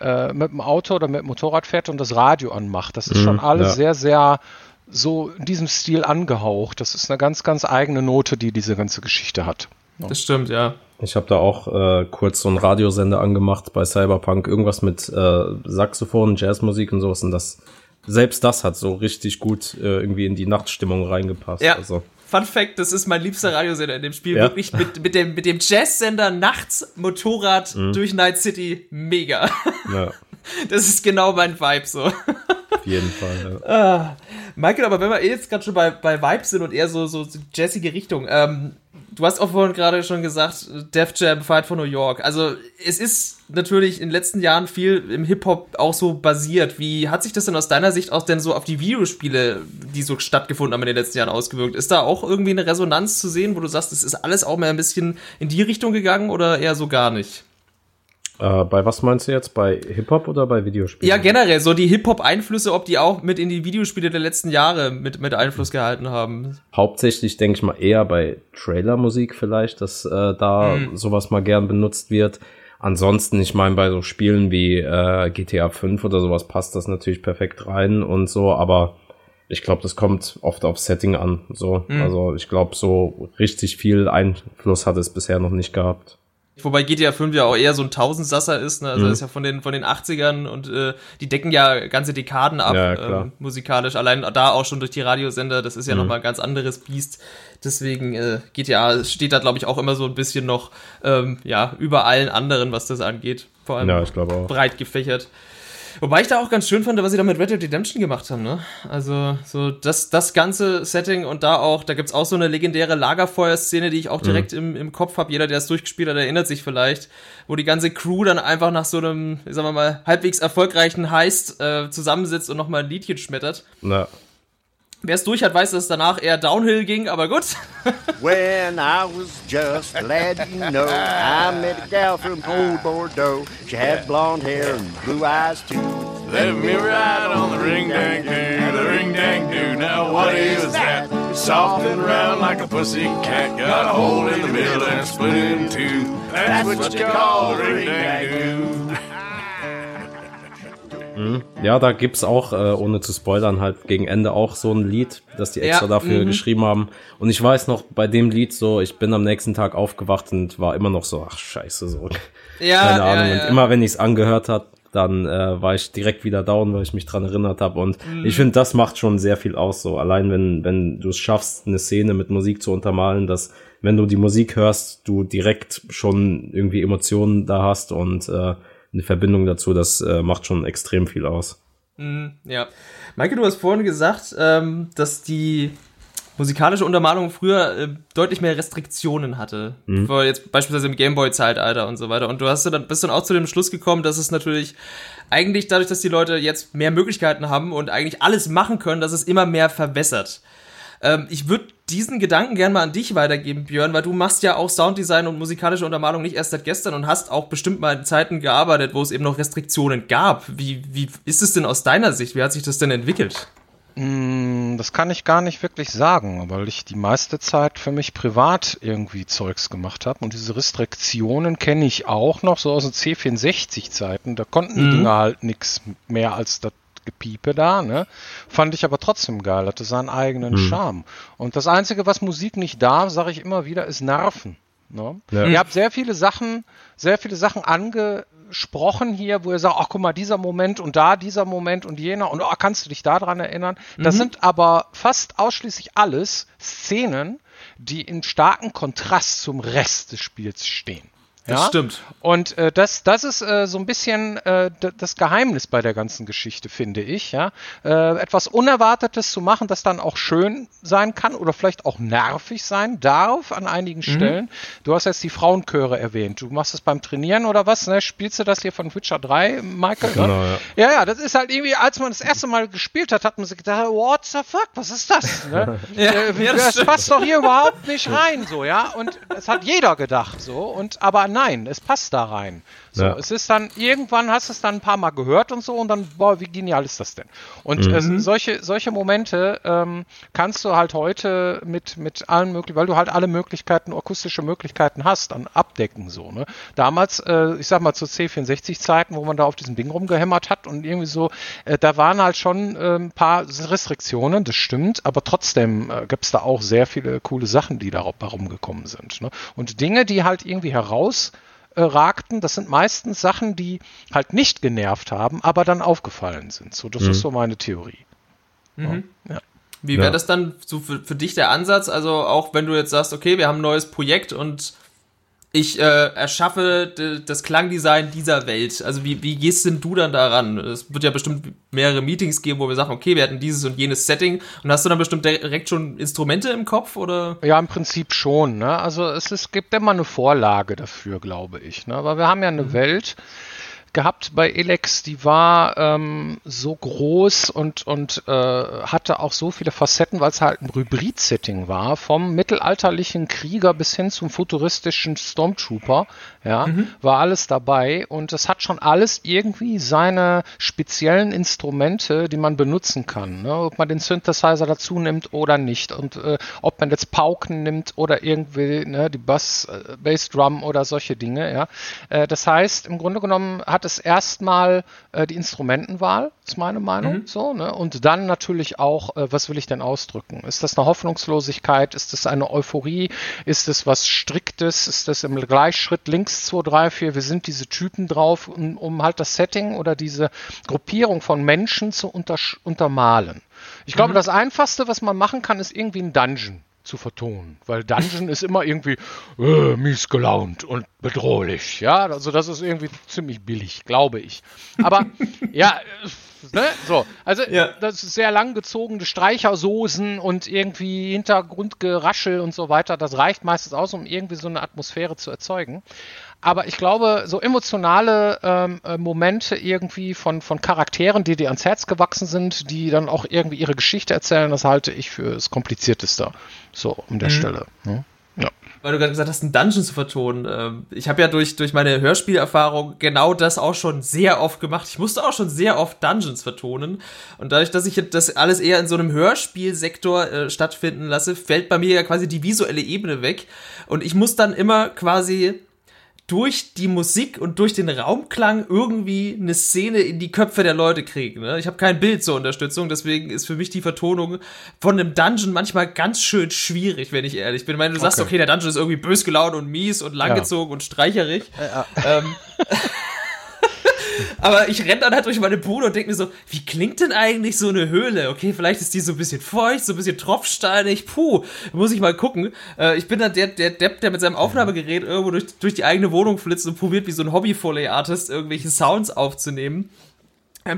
äh, mit dem Auto oder mit dem Motorrad fährt und das Radio anmacht. Das ist mhm, schon alles ja. sehr, sehr so in diesem Stil angehaucht. Das ist eine ganz, ganz eigene Note, die diese ganze Geschichte hat. Ne? Das stimmt, ja. Ich habe da auch äh, kurz so einen Radiosender angemacht bei Cyberpunk, irgendwas mit äh, Saxophon, Jazzmusik und sowas und das selbst das hat so richtig gut äh, irgendwie in die Nachtstimmung reingepasst. Ja. Also. Fun Fact, das ist mein liebster Radiosender in dem Spiel. Ja. Wirklich mit, mit dem, mit dem Jazzsender nachts Motorrad mhm. durch Night City. Mega. Ja. Das ist genau mein Vibe so. Jeden Fall, ja. Ah. Michael, aber wenn wir jetzt gerade schon bei, bei Vibes sind und eher so, so jazzige Richtung, ähm, du hast auch vorhin gerade schon gesagt, Def Jam, Fight for New York. Also es ist natürlich in den letzten Jahren viel im Hip-Hop auch so basiert. Wie hat sich das denn aus deiner Sicht auch denn so auf die Videospiele, die so stattgefunden haben in den letzten Jahren ausgewirkt? Ist da auch irgendwie eine Resonanz zu sehen, wo du sagst, es ist alles auch mal ein bisschen in die Richtung gegangen oder eher so gar nicht? Äh, bei was meinst du jetzt? Bei Hip-Hop oder bei Videospielen? Ja, generell, so die Hip-Hop-Einflüsse, ob die auch mit in die Videospiele der letzten Jahre mit, mit Einfluss gehalten haben. Hauptsächlich denke ich mal eher bei Trailer-Musik vielleicht, dass äh, da mhm. sowas mal gern benutzt wird. Ansonsten, ich meine, bei so Spielen wie äh, GTA 5 oder sowas passt das natürlich perfekt rein und so, aber ich glaube, das kommt oft aufs Setting an. So. Mhm. Also ich glaube, so richtig viel Einfluss hat es bisher noch nicht gehabt. Wobei GTA 5 ja auch eher so ein Tausendsasser ist, ne? Also mhm. ist ja von den von den 80ern und äh, die decken ja ganze Dekaden ab ja, äh, musikalisch. Allein da auch schon durch die Radiosender, das ist ja mhm. nochmal ein ganz anderes Biest. Deswegen äh, GTA steht da, glaube ich, auch immer so ein bisschen noch ähm, ja, über allen anderen, was das angeht. Vor allem ja, breit gefächert. Wobei ich da auch ganz schön fand, was sie da mit Red Dead Redemption gemacht haben, ne? Also, so das, das ganze Setting und da auch, da gibt's auch so eine legendäre Lagerfeuer-Szene, die ich auch direkt mhm. im, im Kopf habe. Jeder, der es durchgespielt hat, erinnert sich vielleicht, wo die ganze Crew dann einfach nach so einem, sagen wir mal, halbwegs erfolgreichen Heist äh, zusammensitzt und nochmal ein Liedchen schmettert. Na. Wer es durch hat, weiß, dass es danach eher Downhill ging, aber gut. When I was just a lad, you know, I met a gal from old Bordeaux. She had blonde hair and blue eyes too. Let me ride on the ring dang doo, the ring dang doo. Now what is that? Soft and round like a pussy cat, got a hole in the middle and split in two. That's what you call the ring dang doo. Mhm. Ja, da gibt's auch, äh, ohne zu spoilern, halt gegen Ende auch so ein Lied, das die extra ja, dafür mhm. geschrieben haben. Und ich weiß noch, bei dem Lied so, ich bin am nächsten Tag aufgewacht und war immer noch so, ach scheiße, so. Ja, Keine Ahnung. Ja, ja. Und immer wenn ich's angehört hat, dann äh, war ich direkt wieder down, weil ich mich dran erinnert habe. Und mhm. ich finde, das macht schon sehr viel aus. So allein wenn wenn du es schaffst, eine Szene mit Musik zu untermalen, dass wenn du die Musik hörst, du direkt schon irgendwie Emotionen da hast und äh, eine Verbindung dazu, das äh, macht schon extrem viel aus. Mhm, ja. Maike, du hast vorhin gesagt, ähm, dass die musikalische Untermalung früher äh, deutlich mehr Restriktionen hatte. Mhm. Vor jetzt beispielsweise im Gameboy-Zeitalter und so weiter. Und du hast dann, bist dann auch zu dem Schluss gekommen, dass es natürlich eigentlich dadurch, dass die Leute jetzt mehr Möglichkeiten haben und eigentlich alles machen können, dass es immer mehr verwässert. Ähm, ich würde diesen Gedanken gerne mal an dich weitergeben, Björn, weil du machst ja auch Sounddesign und musikalische Untermalung nicht erst seit gestern und hast auch bestimmt mal in Zeiten gearbeitet, wo es eben noch Restriktionen gab. Wie, wie ist es denn aus deiner Sicht? Wie hat sich das denn entwickelt? Mm, das kann ich gar nicht wirklich sagen, weil ich die meiste Zeit für mich privat irgendwie Zeugs gemacht habe. Und diese Restriktionen kenne ich auch noch so aus den C64-Zeiten. Da konnten die mhm. Dinger halt nichts mehr als das Gepiepe da, ne? Fand ich aber trotzdem geil, hatte seinen eigenen mhm. Charme. Und das Einzige, was Musik nicht darf, sage ich immer wieder, ist Nerven. Ne? Ja. Ihr habt sehr viele Sachen, sehr viele Sachen angesprochen hier, wo ihr sagt, ach guck mal, dieser Moment und da dieser Moment und jener und oh, kannst du dich daran erinnern? Mhm. Das sind aber fast ausschließlich alles Szenen, die in starkem Kontrast zum Rest des Spiels stehen. Das stimmt. Und äh, das, das ist äh, so ein bisschen äh, das Geheimnis bei der ganzen Geschichte, finde ich. Ja? Äh, etwas Unerwartetes zu machen, das dann auch schön sein kann oder vielleicht auch nervig sein darf an einigen mhm. Stellen. Du hast jetzt die Frauenchöre erwähnt. Du machst das beim Trainieren oder was? Ne? Spielst du das hier von Witcher 3, Michael? Genau, ne? ja. ja, ja, das ist halt irgendwie, als man das erste Mal gespielt hat, hat man sich gedacht, what the fuck, was ist das? Ne? ja, äh, ja, das, das passt doch hier überhaupt nicht rein, so, ja. Und das hat jeder gedacht, so. Und aber nein, es passt da rein. So, ja. es ist dann, irgendwann hast du es dann ein paar Mal gehört und so und dann, boah, wie genial ist das denn? Und mhm. äh, solche, solche Momente ähm, kannst du halt heute mit, mit allen möglichen, weil du halt alle Möglichkeiten, akustische Möglichkeiten hast, dann abdecken so, ne? Damals, äh, ich sag mal zu C64-Zeiten, wo man da auf diesem Ding rumgehämmert hat und irgendwie so, äh, da waren halt schon äh, ein paar Restriktionen, das stimmt, aber trotzdem äh, gibt es da auch sehr viele coole Sachen, die da rumgekommen sind. Ne? Und Dinge, die halt irgendwie heraus äh, ragten, das sind meistens Sachen, die halt nicht genervt haben, aber dann aufgefallen sind. So, das mhm. ist so meine Theorie. Mhm. Ja. Wie wäre ja. das dann so für, für dich der Ansatz? Also auch wenn du jetzt sagst, okay, wir haben ein neues Projekt und ich äh, erschaffe das Klangdesign dieser Welt. Also wie, wie gehst denn du dann daran? Es wird ja bestimmt mehrere Meetings geben, wo wir sagen, okay, wir hatten dieses und jenes Setting. Und hast du dann bestimmt direkt schon Instrumente im Kopf oder? Ja, im Prinzip schon. Ne? Also es, es gibt immer eine Vorlage dafür, glaube ich. Ne? Aber wir haben ja eine mhm. Welt, gehabt bei Elex, die war ähm, so groß und, und äh, hatte auch so viele Facetten, weil es halt ein Hybrid-Setting war, vom mittelalterlichen Krieger bis hin zum futuristischen Stormtrooper, ja, mhm. war alles dabei und es hat schon alles irgendwie seine speziellen Instrumente, die man benutzen kann, ne? ob man den Synthesizer dazu nimmt oder nicht und äh, ob man jetzt Pauken nimmt oder irgendwie ne, die Bass, äh, Bassdrum oder solche Dinge, ja. Äh, das heißt, im Grunde genommen hat hat es erstmal äh, die Instrumentenwahl, ist meine Meinung. Mhm. So, ne? Und dann natürlich auch, äh, was will ich denn ausdrücken? Ist das eine Hoffnungslosigkeit? Ist das eine Euphorie? Ist das was Striktes? Ist das im Gleichschritt links 2, 3, 4? Wir sind diese Typen drauf, um, um halt das Setting oder diese Gruppierung von Menschen zu unter, untermalen. Ich glaube, mhm. das Einfachste, was man machen kann, ist irgendwie ein Dungeon zu vertonen, weil Dungeon ist immer irgendwie äh, mies gelaunt und bedrohlich, ja, also das ist irgendwie ziemlich billig, glaube ich. Aber ja, ne, so, also ja. das ist sehr langgezogene Streichersoßen und irgendwie Hintergrundgeraschel und so weiter, das reicht meistens aus, um irgendwie so eine Atmosphäre zu erzeugen. Aber ich glaube, so emotionale ähm, äh, Momente irgendwie von, von Charakteren, die dir ans Herz gewachsen sind, die dann auch irgendwie ihre Geschichte erzählen, das halte ich für das Komplizierteste. So, an der mhm. Stelle. Ne? Weil du gerade gesagt hast, einen Dungeon zu vertonen. Ähm, ich habe ja durch, durch meine Hörspielerfahrung genau das auch schon sehr oft gemacht. Ich musste auch schon sehr oft Dungeons vertonen. Und dadurch, dass ich das alles eher in so einem Hörspielsektor äh, stattfinden lasse, fällt bei mir ja quasi die visuelle Ebene weg. Und ich muss dann immer quasi durch die Musik und durch den Raumklang irgendwie eine Szene in die Köpfe der Leute kriegen. Ne? Ich habe kein Bild zur Unterstützung, deswegen ist für mich die Vertonung von einem Dungeon manchmal ganz schön schwierig, wenn ich ehrlich bin. Ich meine, du sagst, okay, der Dungeon ist irgendwie bös gelaunt und mies und langgezogen ja. und streicherig. Ja, ja. Ähm, Aber ich renne dann halt durch meine Bude und denke mir so, wie klingt denn eigentlich so eine Höhle? Okay, vielleicht ist die so ein bisschen feucht, so ein bisschen tropfsteinig. Puh, muss ich mal gucken. Äh, ich bin dann der, der Depp, der mit seinem Aufnahmegerät irgendwo durch, durch die eigene Wohnung flitzt und probiert, wie so ein Hobby-Foley-Artist irgendwelche Sounds aufzunehmen.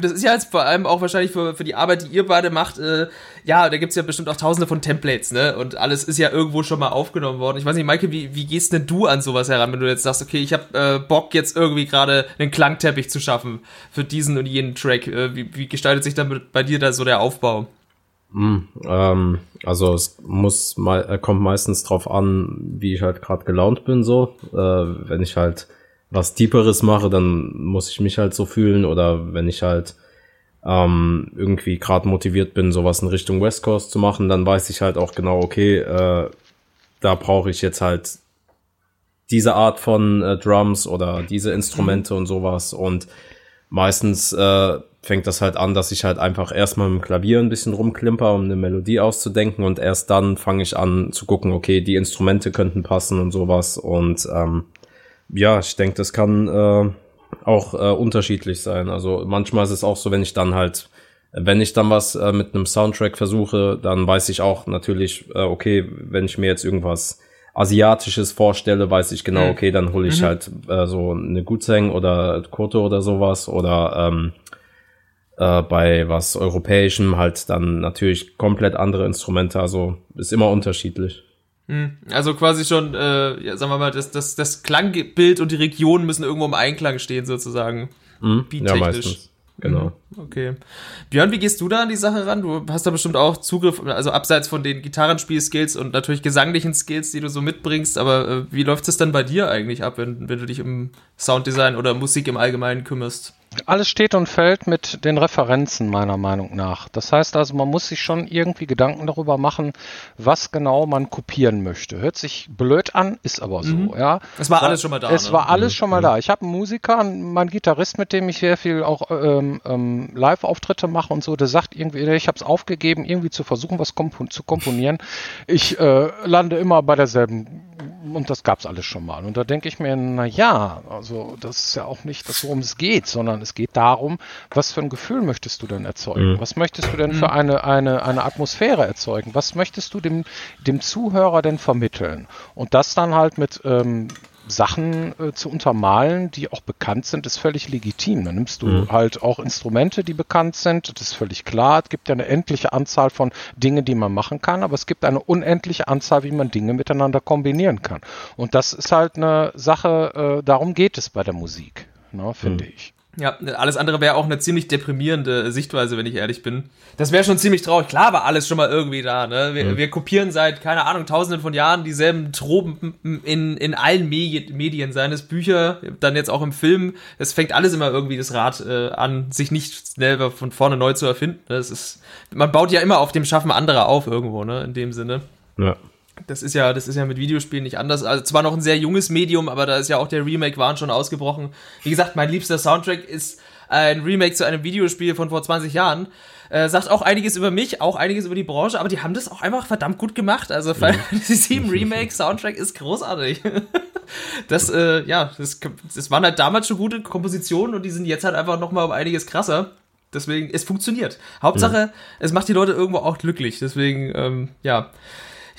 Das ist ja jetzt vor allem auch wahrscheinlich für, für die Arbeit, die ihr beide macht, äh, ja, da gibt's ja bestimmt auch tausende von Templates, ne? Und alles ist ja irgendwo schon mal aufgenommen worden. Ich weiß nicht, Maike, wie, wie gehst denn du an sowas heran, wenn du jetzt sagst, okay, ich habe äh, Bock, jetzt irgendwie gerade einen Klangteppich zu schaffen für diesen und jenen Track. Äh, wie, wie gestaltet sich dann bei dir da so der Aufbau? Mm, ähm, also es muss mal, äh, kommt meistens drauf an, wie ich halt gerade gelaunt bin so. Äh, wenn ich halt was Tieferes mache, dann muss ich mich halt so fühlen. Oder wenn ich halt ähm, irgendwie gerade motiviert bin, sowas in Richtung West Coast zu machen, dann weiß ich halt auch genau, okay, äh, da brauche ich jetzt halt diese Art von äh, Drums oder diese Instrumente und sowas. Und meistens äh, fängt das halt an, dass ich halt einfach erstmal mit dem Klavier ein bisschen rumklimper, um eine Melodie auszudenken und erst dann fange ich an zu gucken, okay, die Instrumente könnten passen und sowas und ähm, ja, ich denke, das kann äh, auch äh, unterschiedlich sein. Also manchmal ist es auch so, wenn ich dann halt, wenn ich dann was äh, mit einem Soundtrack versuche, dann weiß ich auch natürlich, äh, okay, wenn ich mir jetzt irgendwas Asiatisches vorstelle, weiß ich genau, mhm. okay, dann hole ich mhm. halt äh, so eine Gutseng oder Koto oder sowas oder ähm, äh, bei was Europäischem halt dann natürlich komplett andere Instrumente. Also ist immer unterschiedlich. Hm. Also quasi schon, äh, ja, sagen wir mal, das, das, das Klangbild und die Region müssen irgendwo im Einklang stehen, sozusagen. Mhm. Ja, meistens. Genau. Hm, okay. Björn, wie gehst du da an die Sache ran? Du hast da bestimmt auch Zugriff, also abseits von den Gitarrenspiel-Skills und natürlich gesanglichen Skills, die du so mitbringst, aber äh, wie läuft es dann bei dir eigentlich ab, wenn, wenn du dich um Sounddesign oder Musik im Allgemeinen kümmerst? Alles steht und fällt mit den Referenzen meiner Meinung nach. Das heißt also, man muss sich schon irgendwie Gedanken darüber machen, was genau man kopieren möchte. Hört sich blöd an, ist aber so. Mhm. Ja. Es war alles schon mal da. Es ne? war alles mhm. schon mal da. Ich habe einen Musiker, mein Gitarrist, mit dem ich sehr viel auch ähm, ähm, Live-Auftritte mache und so, der sagt irgendwie, ich habe es aufgegeben, irgendwie zu versuchen, was komp zu komponieren. Ich äh, lande immer bei derselben und das gab's alles schon mal. Und da denke ich mir, na ja, also das ist ja auch nicht das, worum es geht, sondern es geht darum, was für ein Gefühl möchtest du denn erzeugen? Mhm. Was möchtest du denn für mhm. eine, eine, eine Atmosphäre erzeugen? Was möchtest du dem, dem Zuhörer denn vermitteln? Und das dann halt mit ähm, Sachen äh, zu untermalen, die auch bekannt sind, ist völlig legitim. Dann nimmst du mhm. halt auch Instrumente, die bekannt sind. Das ist völlig klar. Es gibt ja eine endliche Anzahl von Dingen, die man machen kann, aber es gibt eine unendliche Anzahl, wie man Dinge miteinander kombinieren kann. Und das ist halt eine Sache, äh, darum geht es bei der Musik, ne, finde mhm. ich. Ja, alles andere wäre auch eine ziemlich deprimierende Sichtweise, wenn ich ehrlich bin. Das wäre schon ziemlich traurig. Klar war alles schon mal irgendwie da. Ne? Wir, mhm. wir, kopieren seit, keine Ahnung, tausenden von Jahren dieselben Tropen in, in allen Medien, seien es Bücher, dann jetzt auch im Film. Es fängt alles immer irgendwie das Rad äh, an, sich nicht selber von vorne neu zu erfinden. Das ist, man baut ja immer auf dem Schaffen anderer auf irgendwo, ne? in dem Sinne. Ja. Das ist ja, das ist ja mit Videospielen nicht anders. Also zwar noch ein sehr junges Medium, aber da ist ja auch der Remake-Wahn schon ausgebrochen. Wie gesagt, mein liebster Soundtrack ist ein Remake zu einem Videospiel von vor 20 Jahren. Äh, sagt auch einiges über mich, auch einiges über die Branche, aber die haben das auch einfach verdammt gut gemacht. Also Final Fantasy VII Remake Soundtrack ist großartig. das, äh, ja, das, das waren halt damals schon gute Kompositionen und die sind jetzt halt einfach nochmal um einiges krasser. Deswegen, es funktioniert. Hauptsache, ja. es macht die Leute irgendwo auch glücklich. Deswegen, ähm, ja.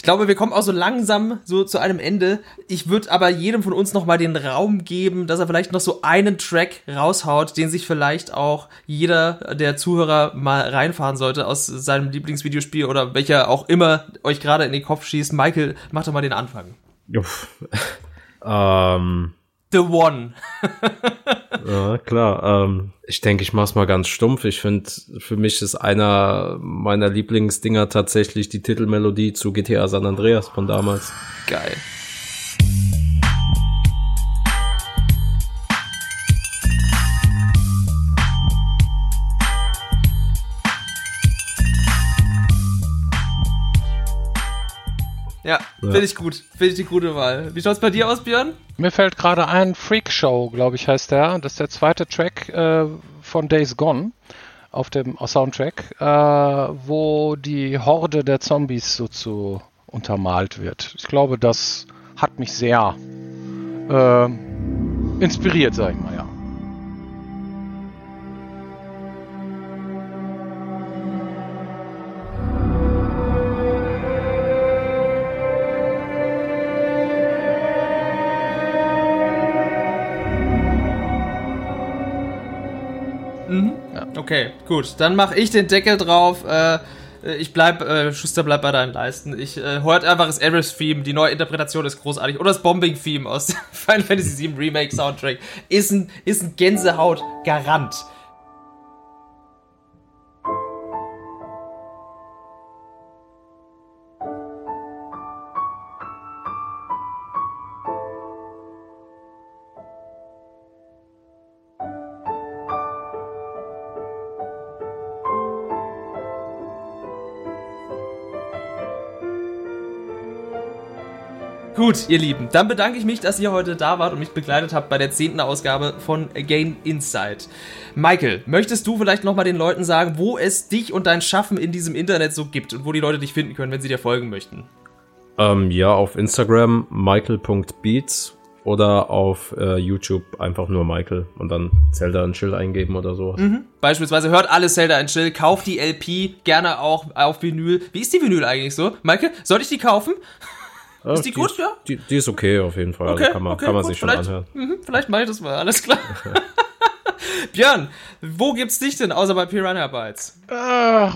Ich glaube, wir kommen auch so langsam so zu einem Ende. Ich würde aber jedem von uns noch mal den Raum geben, dass er vielleicht noch so einen Track raushaut, den sich vielleicht auch jeder der Zuhörer mal reinfahren sollte aus seinem Lieblingsvideospiel oder welcher auch immer euch gerade in den Kopf schießt. Michael, mach doch mal den Anfang. Uff. ähm The One. ja, klar. Ähm, ich denke, ich mach's mal ganz stumpf. Ich finde, für mich ist einer meiner Lieblingsdinger tatsächlich die Titelmelodie zu GTA San Andreas von damals. Geil. Ja, finde ich gut. Finde ich die gute Wahl. Wie schaut's bei dir aus, Björn? Mir fällt gerade ein Freak Show, glaube ich, heißt der. Das ist der zweite Track äh, von Days Gone auf dem Soundtrack, äh, wo die Horde der Zombies so zu untermalt wird. Ich glaube, das hat mich sehr äh, inspiriert, sag ich mal, ja. Okay, gut. Dann mache ich den Deckel drauf. Äh, ich bleib, äh, Schuster bleib bei deinen Leisten. Ich äh, hört einfach das Ares-Theme, die neue Interpretation ist großartig. Oder das Bombing-Theme aus dem Final Fantasy VII Remake-Soundtrack. Ist ein, ist ein Gänsehaut-Garant. Gut, ihr Lieben, dann bedanke ich mich, dass ihr heute da wart und mich begleitet habt bei der zehnten Ausgabe von Gain Insight. Michael, möchtest du vielleicht nochmal den Leuten sagen, wo es dich und dein Schaffen in diesem Internet so gibt und wo die Leute dich finden können, wenn sie dir folgen möchten? Ähm, ja, auf Instagram michael.beats oder auf äh, YouTube einfach nur Michael und dann Zelda and Chill eingeben oder so. Mhm. Beispielsweise hört alle Zelda and Chill, kauft die LP, gerne auch auf Vinyl. Wie ist die Vinyl eigentlich so? Michael, soll ich die kaufen? Ja, ist die, die gut, ja? Die, die, ist okay auf jeden Fall. Also okay, also kann man, okay, kann man sich schon anhören. Mh, vielleicht mache ich das mal, alles klar. Björn, wo gibt's dich denn außer bei Piranha Bytes? Äh,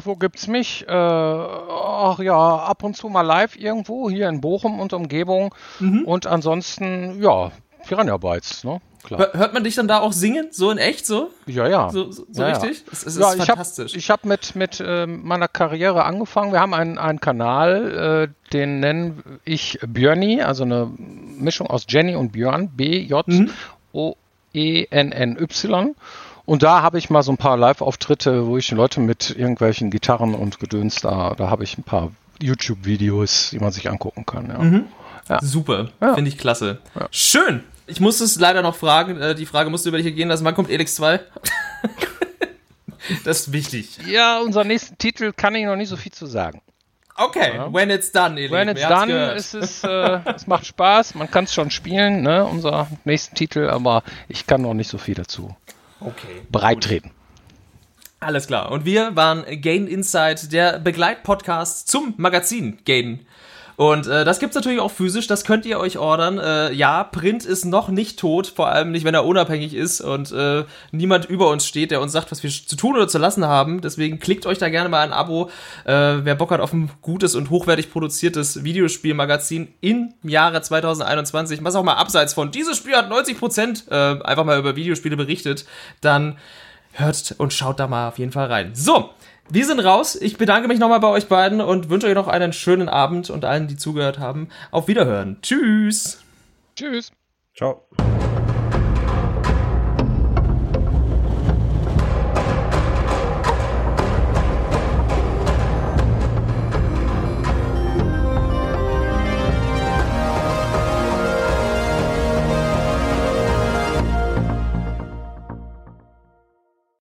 wo gibt's mich? Äh, ach ja, ab und zu mal live irgendwo hier in Bochum und Umgebung. Mhm. Und ansonsten, ja, Piranha Bytes, ne? Klar. Hört man dich dann da auch singen, so in echt so? Ja, ja. So, so, so ja, richtig? Ja. Es, es ja, ist ich fantastisch. Hab, ich habe mit, mit äh, meiner Karriere angefangen. Wir haben einen, einen Kanal, äh, den nenne ich Björni, also eine Mischung aus Jenny und Björn, B-J-O-E-N-N-Y. Und da habe ich mal so ein paar Live-Auftritte, wo ich Leute mit irgendwelchen Gitarren und Gedöns da, da habe ich ein paar YouTube-Videos, die man sich angucken kann. Ja. Mhm. Ja. Super, ja. finde ich klasse. Schön, ich muss es leider noch fragen. Äh, die Frage musste über dich gehen lassen. Wann kommt Elix 2? das ist wichtig. Ja, unser nächsten Titel kann ich noch nicht so viel zu sagen. Okay, ja. when it's done, Elix. When it's done ist es, äh, es macht Spaß. Man kann es schon spielen, ne, unser nächsten Titel, aber ich kann noch nicht so viel dazu okay, bereitreten. Alles klar. Und wir waren Gain Insight, der Begleitpodcast zum Magazin Gain und äh, das gibt's natürlich auch physisch, das könnt ihr euch ordern. Äh, ja, Print ist noch nicht tot, vor allem nicht, wenn er unabhängig ist und äh, niemand über uns steht, der uns sagt, was wir zu tun oder zu lassen haben. Deswegen klickt euch da gerne mal ein Abo, äh, wer Bock hat auf ein gutes und hochwertig produziertes Videospielmagazin im Jahre 2021, was auch mal abseits von dieses Spiel hat 90 Prozent äh, einfach mal über Videospiele berichtet, dann hört und schaut da mal auf jeden Fall rein. So, wir sind raus. Ich bedanke mich nochmal bei euch beiden und wünsche euch noch einen schönen Abend und allen, die zugehört haben. Auf Wiederhören. Tschüss. Tschüss. Ciao.